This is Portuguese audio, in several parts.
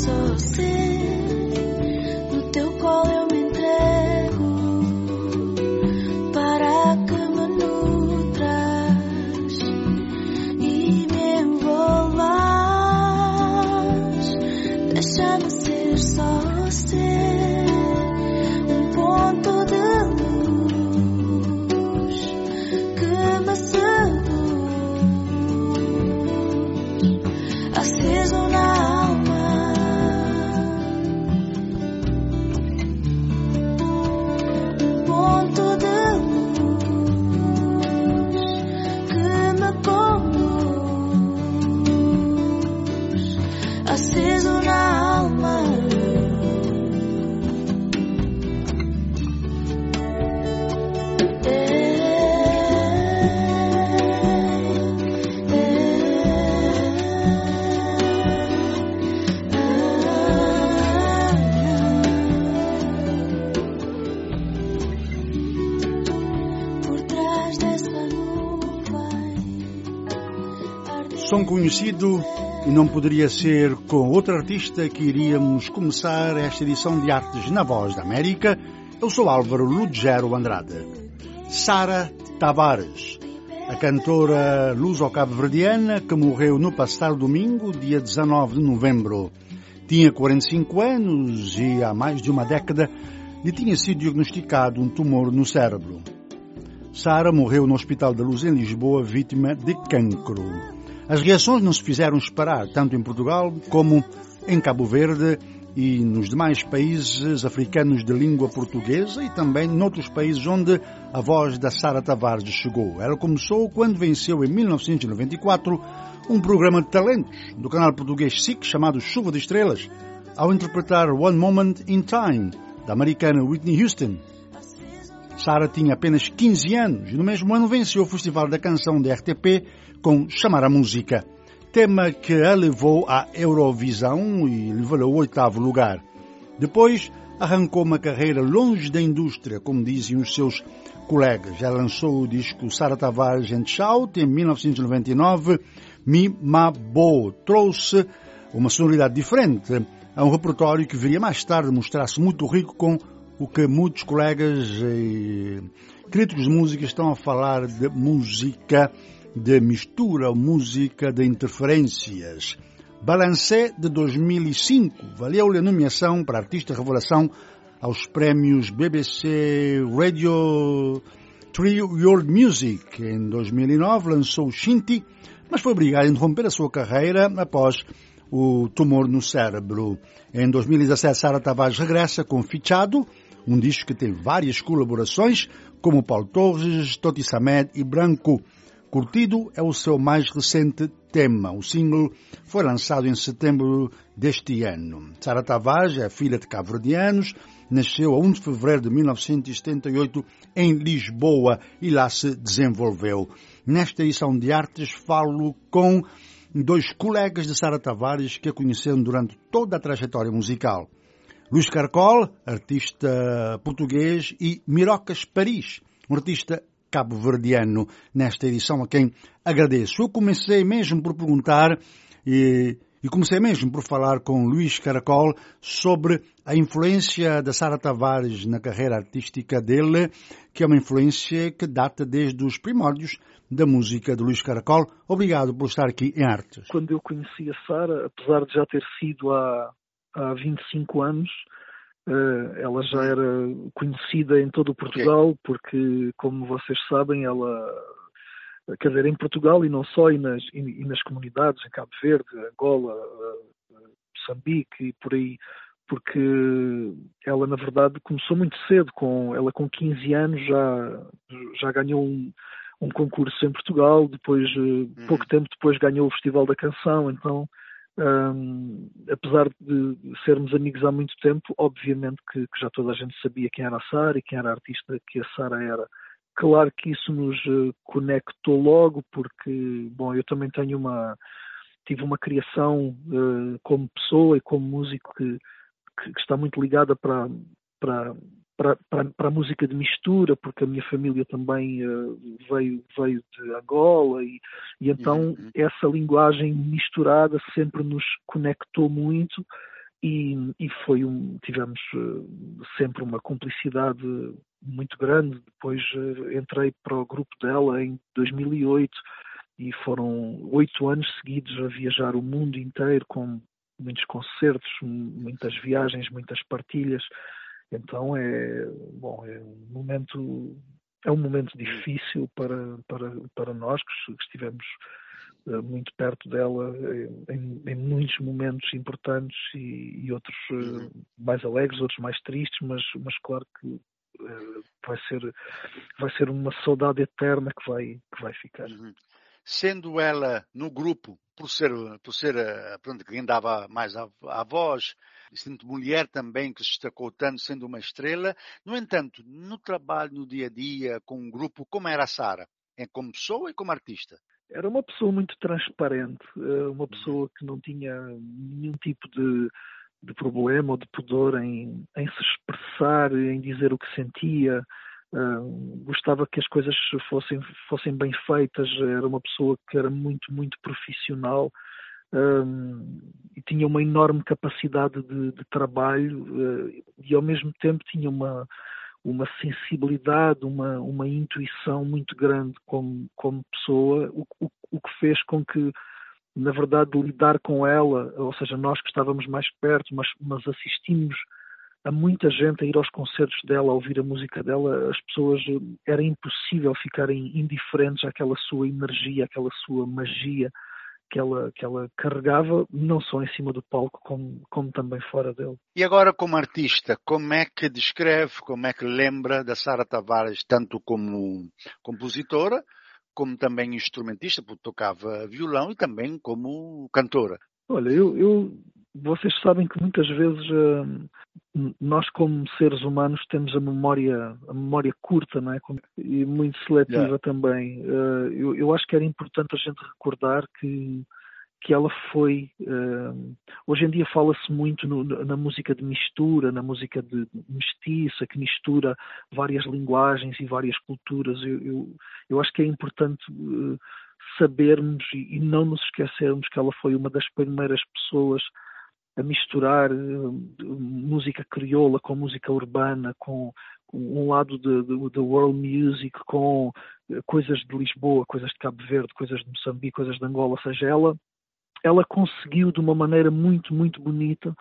ser só Som conhecido e não poderia ser com outro artista que iríamos começar esta edição de Artes na Voz da América. Eu sou Álvaro Lugero Andrade. Sara Tavares, a cantora luso-cabo-verdiana que morreu no passado domingo, dia 19 de novembro. Tinha 45 anos e há mais de uma década lhe tinha sido diagnosticado um tumor no cérebro. Sara morreu no Hospital da Luz em Lisboa, vítima de cancro. As reações não se fizeram esperar, tanto em Portugal como em Cabo Verde e nos demais países africanos de língua portuguesa e também noutros países onde a voz da Sara Tavares chegou. Ela começou quando venceu em 1994 um programa de talentos do canal português SIC chamado Chuva de Estrelas, ao interpretar One Moment in Time, da americana Whitney Houston. Sara tinha apenas 15 anos e no mesmo ano venceu o Festival da Canção da RTP com Chamar a Música, tema que a levou à Eurovisão e lhe valeu o oitavo lugar. Depois arrancou uma carreira longe da indústria, como dizem os seus colegas. Já lançou o disco Sara Tavares and Shout em 1999, Mi Ma Bo. Trouxe uma sonoridade diferente a um repertório que viria mais tarde mostrar-se muito rico com o que muitos colegas e críticos de música estão a falar de música de mistura, música de interferências. Balancé de 2005 valeu-lhe a nomeação para Artista Revelação aos prémios BBC Radio Trio World Music. Em 2009 lançou Shinty, mas foi obrigado a interromper a sua carreira após o tumor no cérebro. Em 2017, Sara Tavares regressa com Fichado, um disco que tem várias colaborações, como Paulo Torres, Toti Samed e Branco. Curtido é o seu mais recente tema. O single foi lançado em setembro deste ano. Sara Tavares é filha de cabo-verdianos, nasceu a 1 de fevereiro de 1978 em Lisboa e lá se desenvolveu. Nesta edição de artes falo com dois colegas de Sara Tavares que a conheceram durante toda a trajetória musical. Luís Carcol, artista português, e Mirocas Paris, um artista cabo-verdiano, nesta edição a quem agradeço. Eu comecei mesmo por perguntar e, e comecei mesmo por falar com Luís Caracol sobre a influência da Sara Tavares na carreira artística dele, que é uma influência que data desde os primórdios da música de Luís Caracol. Obrigado por estar aqui em Artes. Quando eu conheci a Sara, apesar de já ter sido há, há 25 anos, ela já era conhecida em todo o Portugal, porque, como vocês sabem, ela, quer dizer, em Portugal e não só, e nas, e, nas comunidades, em Cabo Verde, Angola, uh, Moçambique e por aí, porque ela, na verdade, começou muito cedo, com, ela com 15 anos já, já ganhou um, um concurso em Portugal, depois, uh, uhum. pouco tempo depois ganhou o Festival da Canção, então um, apesar de sermos amigos há muito tempo, obviamente que, que, já toda a gente sabia quem era a Sara e quem era a artista que a Sara era. Claro que isso nos eh, conectou logo, porque, bom, eu também tenho uma. tive uma criação uh, como pessoa e como músico que, que, que está muito ligada para, para, para, para, para, a música de mistura, porque a minha família também uh, veio, veio de Angola, e, e então uhum. essa linguagem misturada sempre nos conectou muito e, e foi um, tivemos uh, sempre uma cumplicidade muito grande. Depois uh, entrei para o grupo dela em 2008 e foram oito anos seguidos a viajar o mundo inteiro com muitos concertos, muitas viagens, muitas partilhas. Então é bom, é um momento é um momento difícil para para para nós que estivemos uh, muito perto dela em, em, muitos momentos importantes e, e outros uh, mais alegres, outros mais tristes, mas mas claro que vai ser vai ser uma saudade eterna que vai que vai ficar. Uhum sendo ela no grupo, por ser, por ser pronto, quem dava mais a, a voz, sendo mulher também que se destacou tanto, sendo uma estrela. No entanto, no trabalho, no dia a dia, com um grupo, como era a Sara? É como pessoa e como artista? Era uma pessoa muito transparente, eh, uma pessoa que não tinha nenhum tipo de, de problema ou de pudor em, em se expressar, em dizer o que sentia, Uh, gostava que as coisas fossem, fossem bem feitas, era uma pessoa que era muito, muito profissional uh, e tinha uma enorme capacidade de, de trabalho uh, e ao mesmo tempo tinha uma, uma sensibilidade, uma, uma intuição muito grande como, como pessoa, o, o, o que fez com que na verdade lidar com ela, ou seja, nós que estávamos mais perto, mas, mas assistimos a muita gente a ir aos concertos dela, a ouvir a música dela, as pessoas era impossível ficarem indiferentes àquela sua energia, àquela sua magia que ela, que ela carregava, não só em cima do palco, como, como também fora dele. E agora, como artista, como é que descreve, como é que lembra da Sara Tavares, tanto como compositora, como também instrumentista, porque tocava violão, e também como cantora? Olha, eu, eu vocês sabem que muitas vezes uh, nós como seres humanos temos a memória a memória curta não é? E muito seletiva yeah. também. Uh, eu, eu, acho que era importante a gente recordar que que ela foi uh, hoje em dia fala-se muito no, na música de mistura na música de mestiça que mistura várias linguagens e várias culturas. Eu, eu, eu acho que é importante sabermos e, e não nos esquecermos que ela foi uma das primeiras pessoas a misturar uh, música crioula com música urbana, com, um lado da world music, com uh, coisas de Lisboa, coisas de Cabo Verde, coisas de Moçambique, coisas de Angola, ou seja, ela, ela conseguiu de uma maneira muito, muito bonita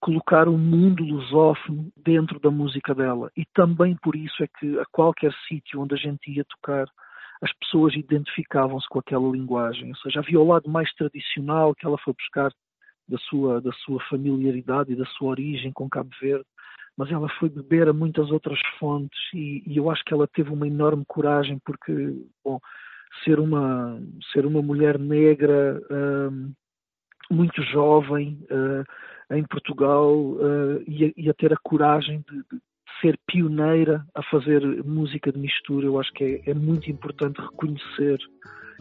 colocar o mundo lusófono dentro da música dela. E também por isso é que a qualquer sítio onde a gente ia tocar, as pessoas identificavam-se com aquela linguagem. Ou seja, havia o lado mais tradicional que ela foi buscar da sua, da sua familiaridade e da sua origem com Cabo Verde, mas ela foi beber a muitas outras fontes e, e eu acho que ela teve uma enorme coragem porque, bom, ser uma, ser uma mulher negra um, muito jovem uh, em Portugal uh, e, a, e, a, ter a coragem de, de, ser pioneira a fazer música de mistura, eu acho que é, é muito importante reconhecer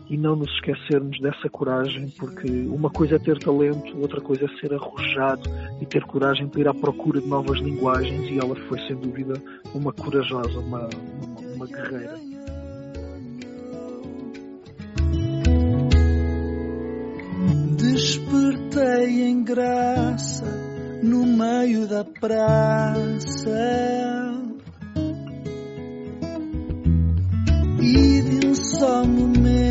e não nos esquecermos dessa coragem, porque uma coisa é ter talento, outra coisa é ser arrojado e ter coragem para ir à procura de novas linguagens, e ela foi sem dúvida uma corajosa, uma, uma, uma guerreira. Despertei em graça no meio da praça e de um só momento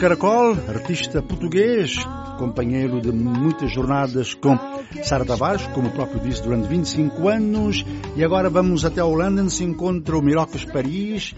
Caracol, artista português, companheiro de muitas jornadas com Sara Tavares, como o próprio disse, durante 25 anos. E agora vamos até a Holanda, onde se encontra o Mirocas Paris,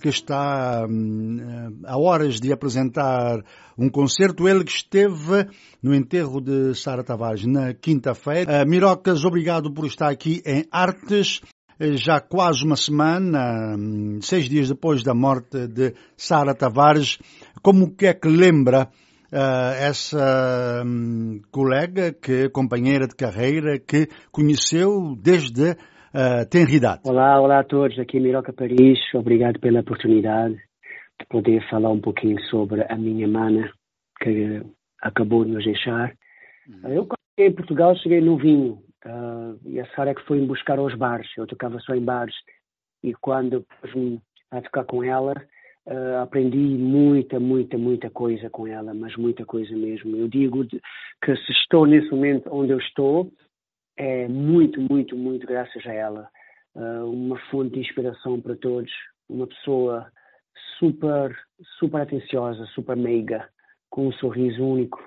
que está hum, a horas de apresentar um concerto. Ele que esteve no enterro de Sara Tavares na quinta-feira. Uh, Mirocas, obrigado por estar aqui em Artes. Eh, já quase uma semana, hum, seis dias depois da morte de Sara Tavares, como que é que lembra uh, essa um, colega, que companheira de carreira, que conheceu desde uh, tenridade? Olá, olá a todos, aqui Miroca Paris, obrigado pela oportunidade de poder falar um pouquinho sobre a minha mana, que acabou de nos deixar. Uhum. Eu, quando cheguei em Portugal, cheguei no vinho, Uh, e a Sara é que foi me buscar aos bares. Eu tocava só em bares. E quando pus-me a tocar com ela, uh, aprendi muita, muita, muita coisa com ela, mas muita coisa mesmo. Eu digo que se estou nesse momento onde eu estou, é muito, muito, muito graças a ela. Uh, uma fonte de inspiração para todos. Uma pessoa super, super atenciosa, super meiga, com um sorriso único,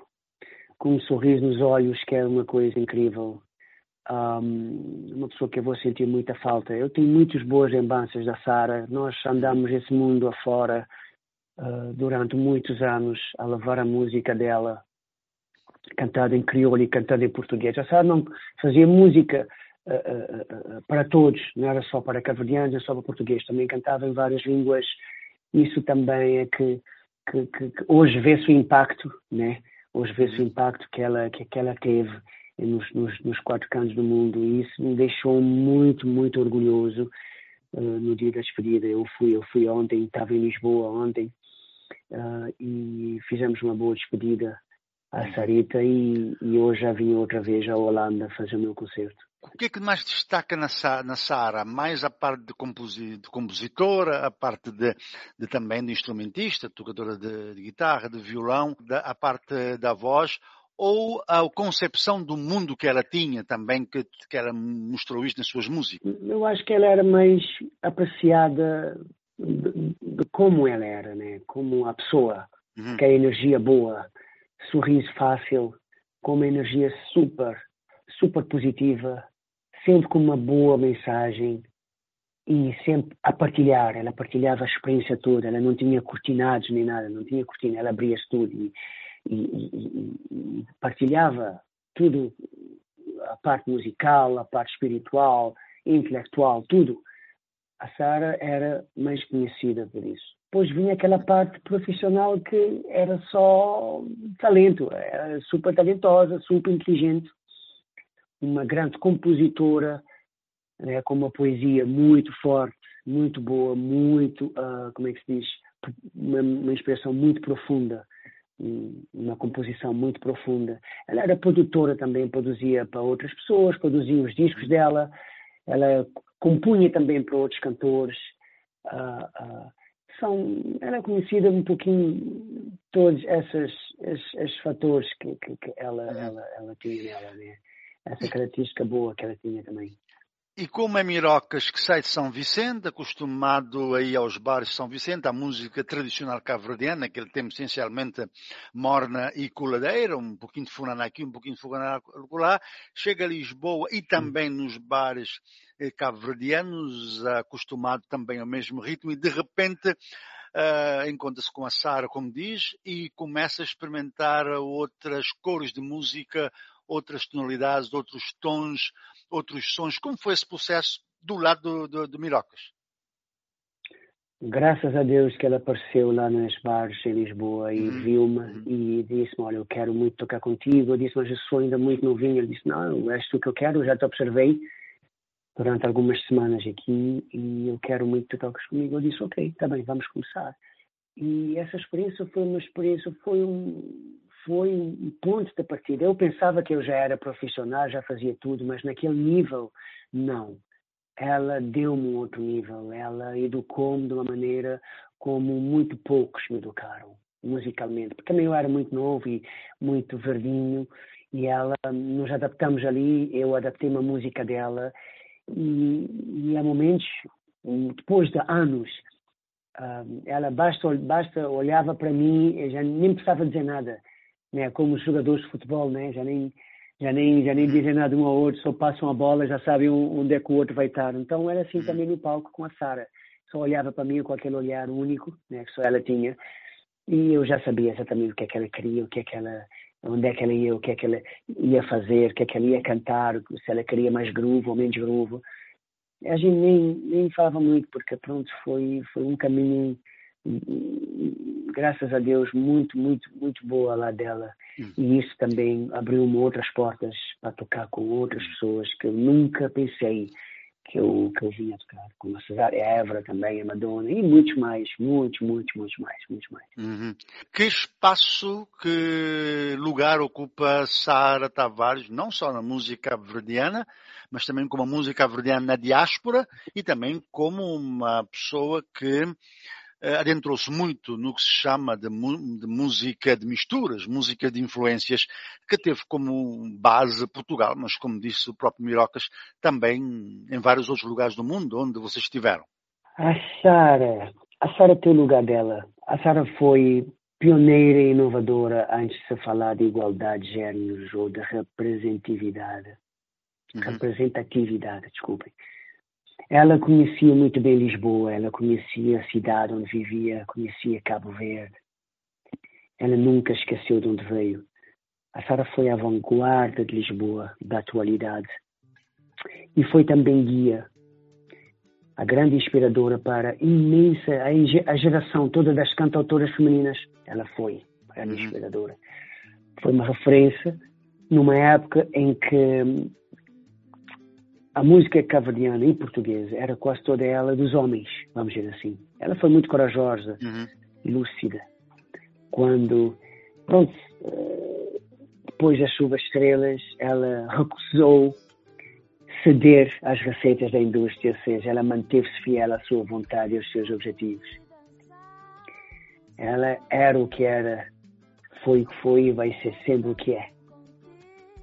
com um sorriso nos olhos que é uma coisa incrível um, uma pessoa que eu vou sentir muita falta. Eu tenho muitas boas lembranças da Sara. Nós andamos esse mundo afora uh, durante muitos anos a levar a música dela, cantada em crioulo e cantada em português. A Sara não fazia música uh, uh, para todos, não era só para cabo-verdianos, não só para português. Também cantava em várias línguas. Isso também é que, que, que, que hoje vê-se o impacto, né? Hoje vê-se o impacto que ela, que, que ela teve nos, nos, nos, quatro cantos do mundo e isso me deixou muito, muito orgulhoso uh, no dia da despedida. Eu fui, eu fui ontem, estava em Lisboa ontem uh, e fizemos uma boa despedida à Sarita e, e, hoje já vim outra vez à Holanda fazer o meu concerto. O que é que mais destaca na, na Sara? Mais a parte de, composi de compositora, a parte de, de, também de instrumentista, tocadora de, de guitarra, de violão, da, a parte da voz ou a concepção do mundo que ela tinha também, que, que ela mostrou isto nas suas músicas? Eu acho que ela era mais apreciada de, de como ela era, né? como a pessoa, uhum. que é energia boa, sorriso fácil, com uma energia super, super positiva, sempre com uma boa mensagem e sempre a partilhar. Ela partilhava a experiência toda, ela não tinha cortinados nem nada, não tinha cortina, ela abria-se tudo. E, e, e, e partilhava tudo, a parte musical, a parte espiritual, intelectual, tudo. A Sara era mais conhecida por isso. Depois vinha aquela parte profissional que era só talento, era super talentosa, super inteligente, uma grande compositora, né, com uma poesia muito forte, muito boa, muito, uh, como é que se diz, uma, uma muito profunda uma composição muito profunda. Ela era produtora também, produzia para outras pessoas, produzia os discos dela, ela compunha também para outros cantores. Uh, uh, são, ela é conhecida um pouquinho todos esses, esses, esses fatores que, que, que ela, ela, ela tinha nela, né? essa característica boa que ela tinha também. E como é Mirocas que sai de São Vicente, acostumado aí aos bares de São Vicente, à música tradicional cabo-verdiana, que ele tem essencialmente morna e coladeira, um pouquinho de funaná aqui, um pouquinho de funaná lá, chega a Lisboa e também nos bares eh, cabo-verdianos, acostumado também ao mesmo ritmo, e de repente Uh, encontra-se com a Sara, como diz, e começa a experimentar outras cores de música, outras tonalidades, outros tons, outros sons. Como foi esse processo do lado do, do, do Mirocas? Graças a Deus que ela apareceu lá nas bares em Lisboa e uhum. viu-me uhum. e disse-me, olha, eu quero muito tocar contigo. Eu disse, mas eu sou ainda muito novinho. Ele disse, não, és tu que eu quero, eu já te observei durante algumas semanas aqui e eu quero muito que toques comigo. Eu disse, ok, está bem, vamos começar. E essa experiência foi uma experiência, foi um, foi um ponto de partida. Eu pensava que eu já era profissional, já fazia tudo, mas naquele nível, não. Ela deu-me um outro nível. Ela educou-me de uma maneira como muito poucos me educaram, musicalmente. Porque também eu era muito novo e muito verdinho, e ela, nos adaptamos ali, eu adaptei uma música dela, e, e há momentos, depois de anos, Uh, ela basta, basta olhava para mim e já nem precisava dizer nada, né? Como os jogadores de futebol, né? Já nem já nem já nem dizem nada um ao outro, só passam a bola, já sabem onde é que o outro vai estar. Então era assim também no palco com a Sara. Só olhava para mim com aquele olhar único, né? Que só ela tinha. E eu já sabia exatamente o que é que ela queria, o que é que ela onde é que ela ia, o que é que ela ia fazer, o que é que ela ia cantar, se ela queria mais groove ou menos groove. A gente nem, nem falava muito, porque pronto, foi, foi um caminho, graças a Deus, muito, muito, muito boa lá dela. Hum. E isso também abriu-me outras portas para tocar com outras pessoas que eu nunca pensei que eu, que eu vinha tocar, como a Cesária Évora também, a Madonna e muitos mais, muitos, muitos, muitos mais, muitos mais. Uhum. Que espaço, que lugar ocupa Sara Tavares, não só na música verdiana, mas também como a música verdiana na diáspora e também como uma pessoa que adentrou-se muito no que se chama de, de, música de misturas, música de influências, que teve como base Portugal, mas como disse o próprio Mirocas, também em vários outros lugares do mundo onde vocês estiveram. A Sara, a Sara tem o lugar dela. A Sara foi pioneira e inovadora antes de se falar de igualdade de géneros ou de representatividade. Uhum. Representatividade, desculpem. Ela conhecia muito bem Lisboa, ela conhecia a cidade onde vivia, conhecia Cabo Verde. Ela nunca esqueceu de onde veio. A Sara foi a vanguarda de Lisboa, da atualidade. E foi também guia, a grande inspiradora para a imensa, a geração toda das cantautoras femininas. Ela foi a grande uhum. inspiradora. Foi uma referência numa época em que a música caverdiana em português era quase toda ela dos homens, vamos dizer assim. Ela foi muito corajosa, uhum. lúcida. Quando, pronto, eh, depois das chuvas estrelas, ela recusou ceder às receitas da indústria, ou seja, ela manteve-se fiel à sua vontade e aos seus objetivos. Ela era o que era, foi o que foi e vai ser sempre o que é.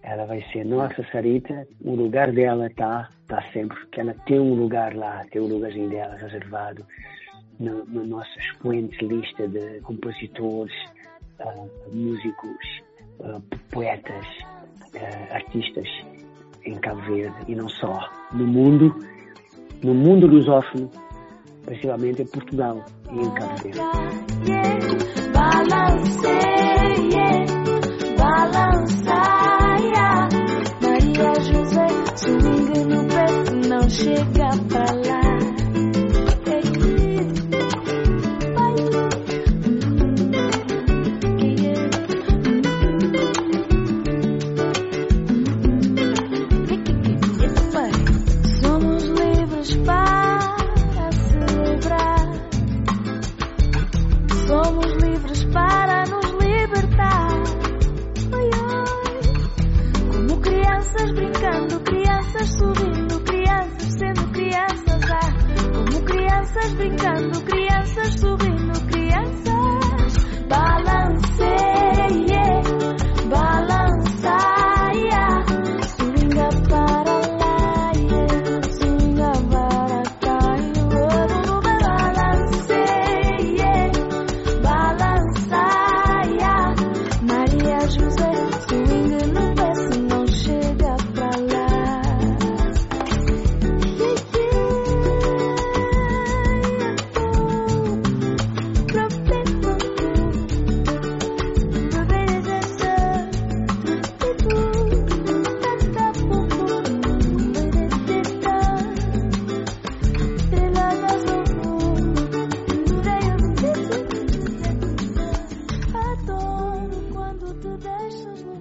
Ela vai ser nossa Sarita, o lugar dela está tá sempre, que ela tem um lugar lá, tem um lugarzinho dela reservado na, na nossa expoente lista de compositores, uh, músicos, uh, poetas, uh, artistas em Cabo Verde e não só, no mundo, no mundo lusófono, principalmente em Portugal e em Cabo Verde. Chega pra lá. brincando, crianças subindo.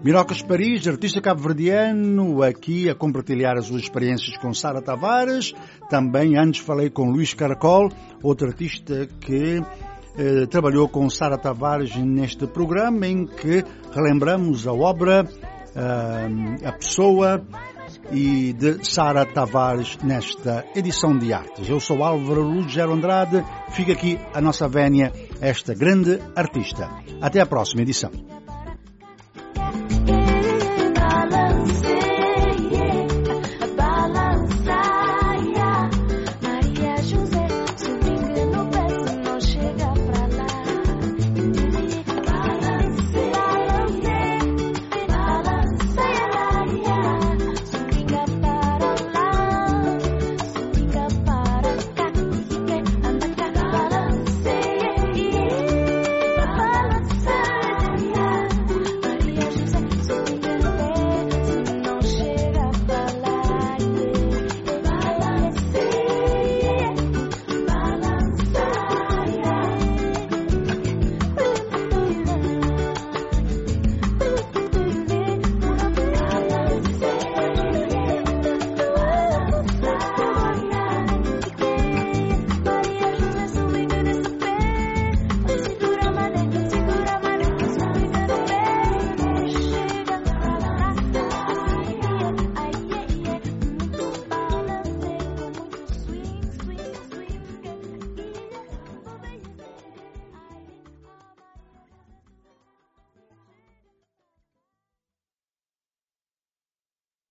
Mirocas Paris, artista cabo-verdiano, aqui a compartilhar as suas experiências com Sara Tavares. Também antes falei com Luís Caracol, outro artista que eh, trabalhou com Sara Tavares neste programa em que relembramos a obra, eh, a pessoa e de Sara Tavares nesta edição de artes. Eu sou Álvaro Lugero Andrade, fica aqui a nossa vénia, esta grande artista. Até a próxima edição.